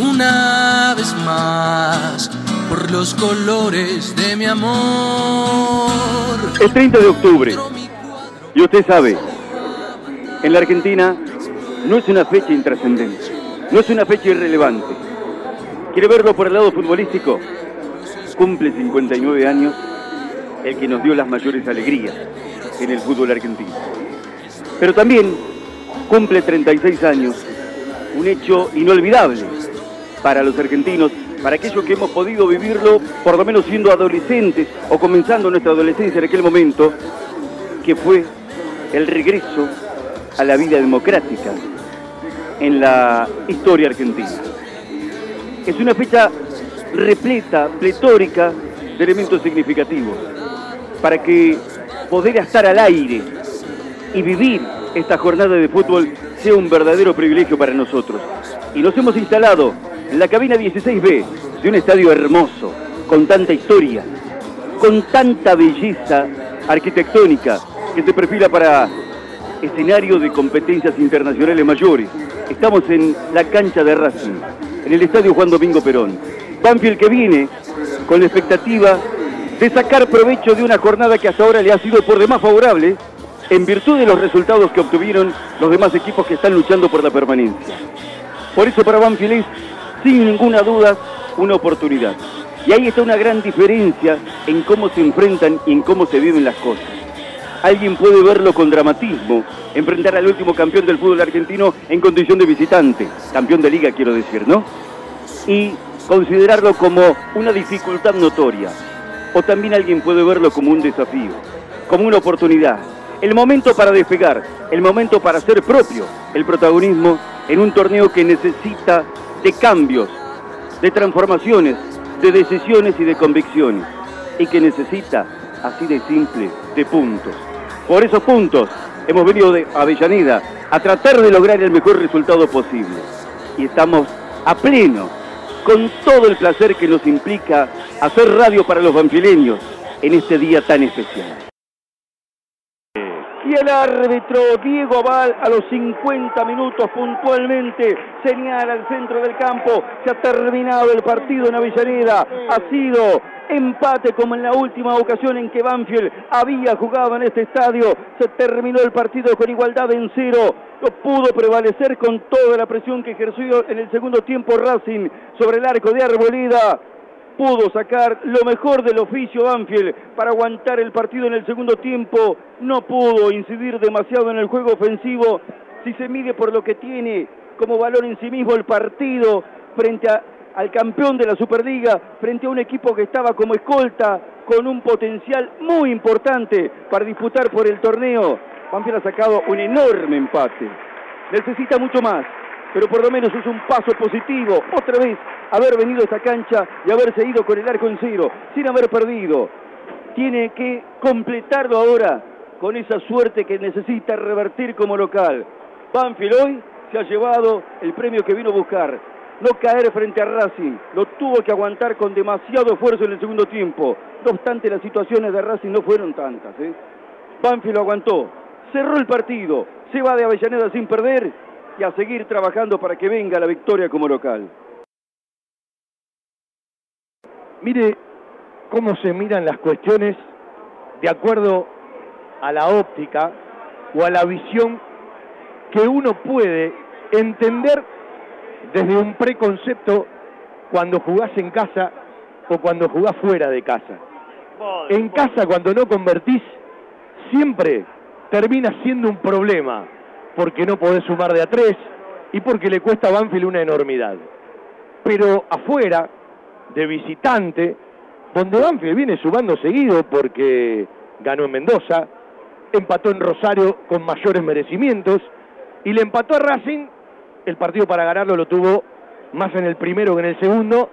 una vez más por los colores de mi amor. El 30 de octubre, y usted sabe, en la Argentina no es una fecha intrascendente, no es una fecha irrelevante. ¿Quiere verlo por el lado futbolístico? Cumple 59 años el que nos dio las mayores alegrías en el fútbol argentino. Pero también cumple 36 años un hecho inolvidable para los argentinos, para aquellos que hemos podido vivirlo, por lo menos siendo adolescentes o comenzando nuestra adolescencia en aquel momento, que fue el regreso a la vida democrática en la historia argentina. Es una fecha repleta, pletórica de elementos significativos, para que poder estar al aire y vivir esta jornada de fútbol sea un verdadero privilegio para nosotros. Y nos hemos instalado la cabina 16B de un estadio hermoso, con tanta historia, con tanta belleza arquitectónica que se perfila para escenario de competencias internacionales mayores. Estamos en la cancha de Racing, en el estadio Juan Domingo Perón. Banfield que viene con la expectativa de sacar provecho de una jornada que hasta ahora le ha sido por demás favorable en virtud de los resultados que obtuvieron los demás equipos que están luchando por la permanencia. Por eso para Banfield es, sin ninguna duda, una oportunidad. Y ahí está una gran diferencia en cómo se enfrentan y en cómo se viven las cosas. Alguien puede verlo con dramatismo, enfrentar al último campeón del fútbol argentino en condición de visitante, campeón de liga quiero decir, ¿no? Y considerarlo como una dificultad notoria. O también alguien puede verlo como un desafío, como una oportunidad, el momento para despegar, el momento para ser propio el protagonismo en un torneo que necesita de cambios, de transformaciones, de decisiones y de convicciones, y que necesita, así de simple, de puntos. Por esos puntos hemos venido de Avellaneda a tratar de lograr el mejor resultado posible. Y estamos a pleno, con todo el placer que nos implica hacer radio para los banfileños en este día tan especial. Y el árbitro Diego Aval a los 50 minutos puntualmente señala al centro del campo. Se ha terminado el partido en Avellaneda. Ha sido empate como en la última ocasión en que Banfield había jugado en este estadio. Se terminó el partido con igualdad en cero. No pudo prevalecer con toda la presión que ejerció en el segundo tiempo Racing sobre el arco de Arboleda pudo sacar lo mejor del oficio Banfield para aguantar el partido en el segundo tiempo, no pudo incidir demasiado en el juego ofensivo, si se mide por lo que tiene como valor en sí mismo el partido frente al campeón de la Superliga, frente a un equipo que estaba como escolta, con un potencial muy importante para disputar por el torneo. Banfield ha sacado un enorme empate. Necesita mucho más, pero por lo menos es un paso positivo. Otra vez haber venido a esta cancha y haberse ido con el arco en cero, sin haber perdido. Tiene que completarlo ahora con esa suerte que necesita revertir como local. Banfield hoy se ha llevado el premio que vino a buscar. No caer frente a Racing, lo tuvo que aguantar con demasiado esfuerzo en el segundo tiempo. No obstante, las situaciones de Racing no fueron tantas. ¿eh? Banfield lo aguantó, cerró el partido, se va de Avellaneda sin perder y a seguir trabajando para que venga la victoria como local. Mire cómo se miran las cuestiones de acuerdo a la óptica o a la visión que uno puede entender desde un preconcepto cuando jugás en casa o cuando jugás fuera de casa. En casa cuando no convertís, siempre termina siendo un problema, porque no podés sumar de a tres y porque le cuesta a Banfield una enormidad. Pero afuera, de visitante, donde Banfield viene sumando seguido porque ganó en Mendoza, empató en Rosario con mayores merecimientos y le empató a Racing, el partido para ganarlo lo tuvo más en el primero que en el segundo,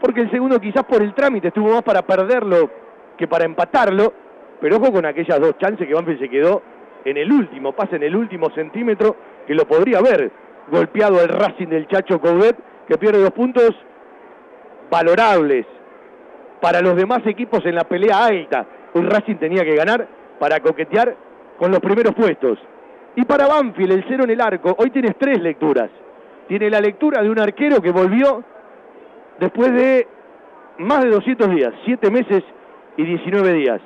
porque el segundo quizás por el trámite estuvo más para perderlo que para empatarlo, pero ojo con aquellas dos chances que Banfield se quedó en el último pase, en el último centímetro, que lo podría haber golpeado el Racing del Chacho Coudet, que pierde dos puntos valorables para los demás equipos en la pelea alta. Un Racing tenía que ganar para coquetear con los primeros puestos. Y para Banfield, el cero en el arco, hoy tienes tres lecturas. tiene la lectura de un arquero que volvió después de más de 200 días, 7 meses y 19 días,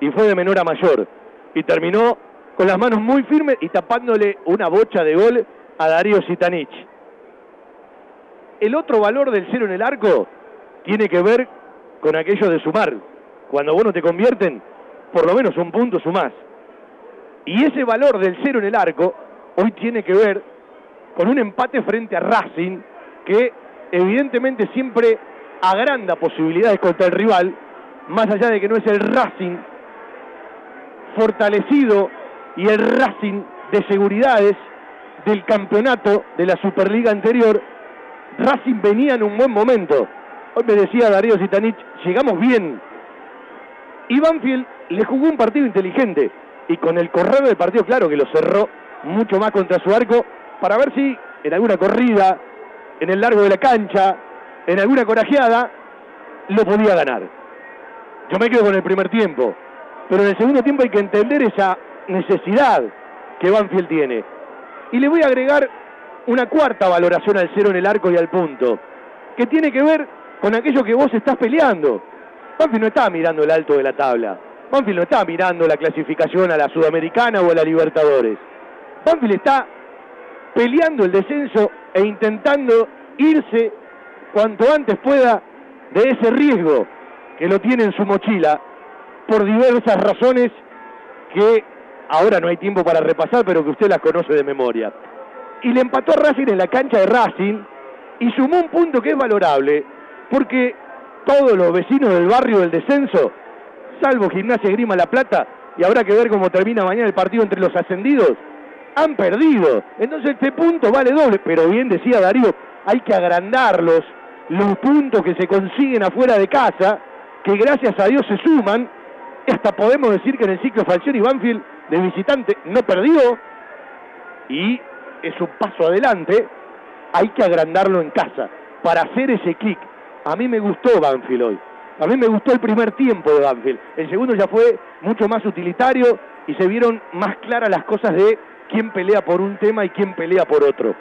y fue de menor a mayor, y terminó con las manos muy firmes y tapándole una bocha de gol a Darío Sitanich. El otro valor del cero en el arco tiene que ver con aquello de sumar. Cuando vos te convierten, por lo menos un punto sumás. Y ese valor del cero en el arco hoy tiene que ver con un empate frente a Racing que evidentemente siempre agranda posibilidades contra el rival, más allá de que no es el Racing fortalecido y el Racing de seguridades del campeonato de la Superliga anterior, Racing venía en un buen momento. Hoy me decía Darío Zitanich, llegamos bien. Y Banfield le jugó un partido inteligente y con el correr del partido, claro que lo cerró mucho más contra su arco para ver si en alguna corrida, en el largo de la cancha, en alguna corajeada, lo podía ganar. Yo me quedo con el primer tiempo, pero en el segundo tiempo hay que entender esa necesidad que Banfield tiene. Y le voy a agregar una cuarta valoración al cero en el arco y al punto, que tiene que ver con aquello que vos estás peleando. Banfield no está mirando el alto de la tabla. Banfield no está mirando la clasificación a la Sudamericana o a la Libertadores. Banfield está peleando el descenso e intentando irse cuanto antes pueda de ese riesgo que lo tiene en su mochila por diversas razones que ahora no hay tiempo para repasar, pero que usted las conoce de memoria. Y le empató a Racing en la cancha de Racing y sumó un punto que es valorable, porque todos los vecinos del barrio del descenso, salvo Gimnasia Grima La Plata, y habrá que ver cómo termina mañana el partido entre los ascendidos, han perdido. Entonces este punto vale doble, pero bien decía Darío, hay que agrandarlos, los puntos que se consiguen afuera de casa, que gracias a Dios se suman, hasta podemos decir que en el ciclo Falcioni Banfield de visitante no perdió y es un paso adelante, hay que agrandarlo en casa para hacer ese kick. A mí me gustó Banfield hoy. A mí me gustó el primer tiempo de Banfield. El segundo ya fue mucho más utilitario y se vieron más claras las cosas de quién pelea por un tema y quién pelea por otro.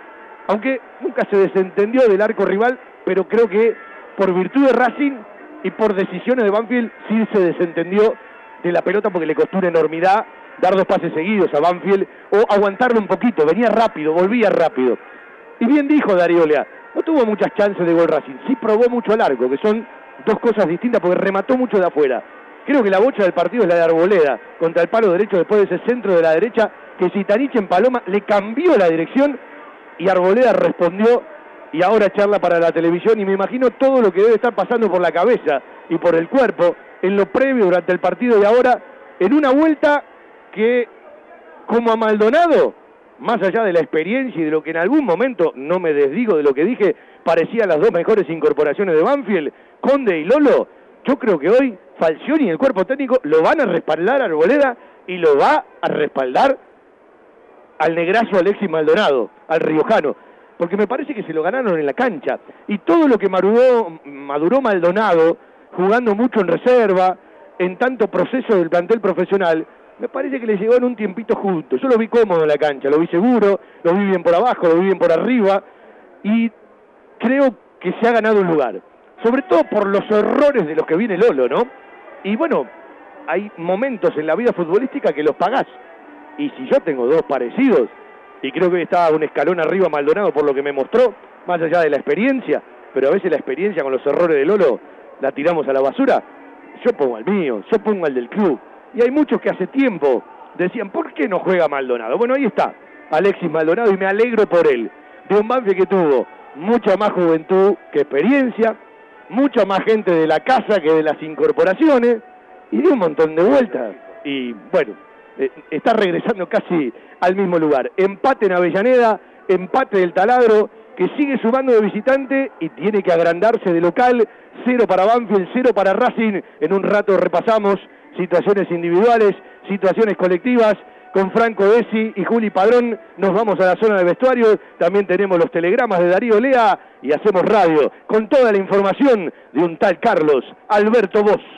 Aunque nunca se desentendió del arco rival, pero creo que por virtud de Racing y por decisiones de Banfield sí se desentendió de la pelota porque le costó una enormidad dar dos pases seguidos a Banfield o aguantarlo un poquito, venía rápido, volvía rápido. Y bien dijo Darío Lea, no tuvo muchas chances de gol Racing, sí probó mucho al arco, que son dos cosas distintas porque remató mucho de afuera. Creo que la bocha del partido es la de Arboleda, contra el palo derecho después de ese centro de la derecha, que Zitanich en Paloma le cambió la dirección y Arboleda respondió y ahora charla para la televisión y me imagino todo lo que debe estar pasando por la cabeza y por el cuerpo en lo previo durante el partido y ahora en una vuelta que como a Maldonado, más allá de la experiencia y de lo que en algún momento, no me desdigo de lo que dije, parecían las dos mejores incorporaciones de Banfield, Conde y Lolo, yo creo que hoy Falcioni y el cuerpo técnico lo van a respaldar a Arboleda y lo va a respaldar al negrazo Alexis Maldonado, al riojano, porque me parece que se lo ganaron en la cancha. Y todo lo que maduró, maduró Maldonado, jugando mucho en reserva, en tanto proceso del plantel profesional, me parece que le llegó en un tiempito justo. Yo lo vi cómodo en la cancha, lo vi seguro, lo vi bien por abajo, lo vi bien por arriba y creo que se ha ganado un lugar. Sobre todo por los errores de los que viene Lolo, ¿no? Y bueno, hay momentos en la vida futbolística que los pagás. Y si yo tengo dos parecidos, y creo que estaba un escalón arriba Maldonado por lo que me mostró, más allá de la experiencia, pero a veces la experiencia con los errores de Lolo la tiramos a la basura, yo pongo al mío, yo pongo al del club. Y hay muchos que hace tiempo decían, ¿por qué no juega Maldonado? Bueno, ahí está, Alexis Maldonado, y me alegro por él. De un Banfield que tuvo mucha más juventud que experiencia, mucha más gente de la casa que de las incorporaciones, y dio un montón de vueltas. Y bueno, eh, está regresando casi al mismo lugar. Empate en Avellaneda, empate del taladro, que sigue sumando de visitante y tiene que agrandarse de local. Cero para Banfield, cero para Racing. En un rato repasamos situaciones individuales, situaciones colectivas. Con Franco Desi y Juli Padrón nos vamos a la zona de vestuario. También tenemos los telegramas de Darío Lea y hacemos radio con toda la información de un tal Carlos Alberto Vos.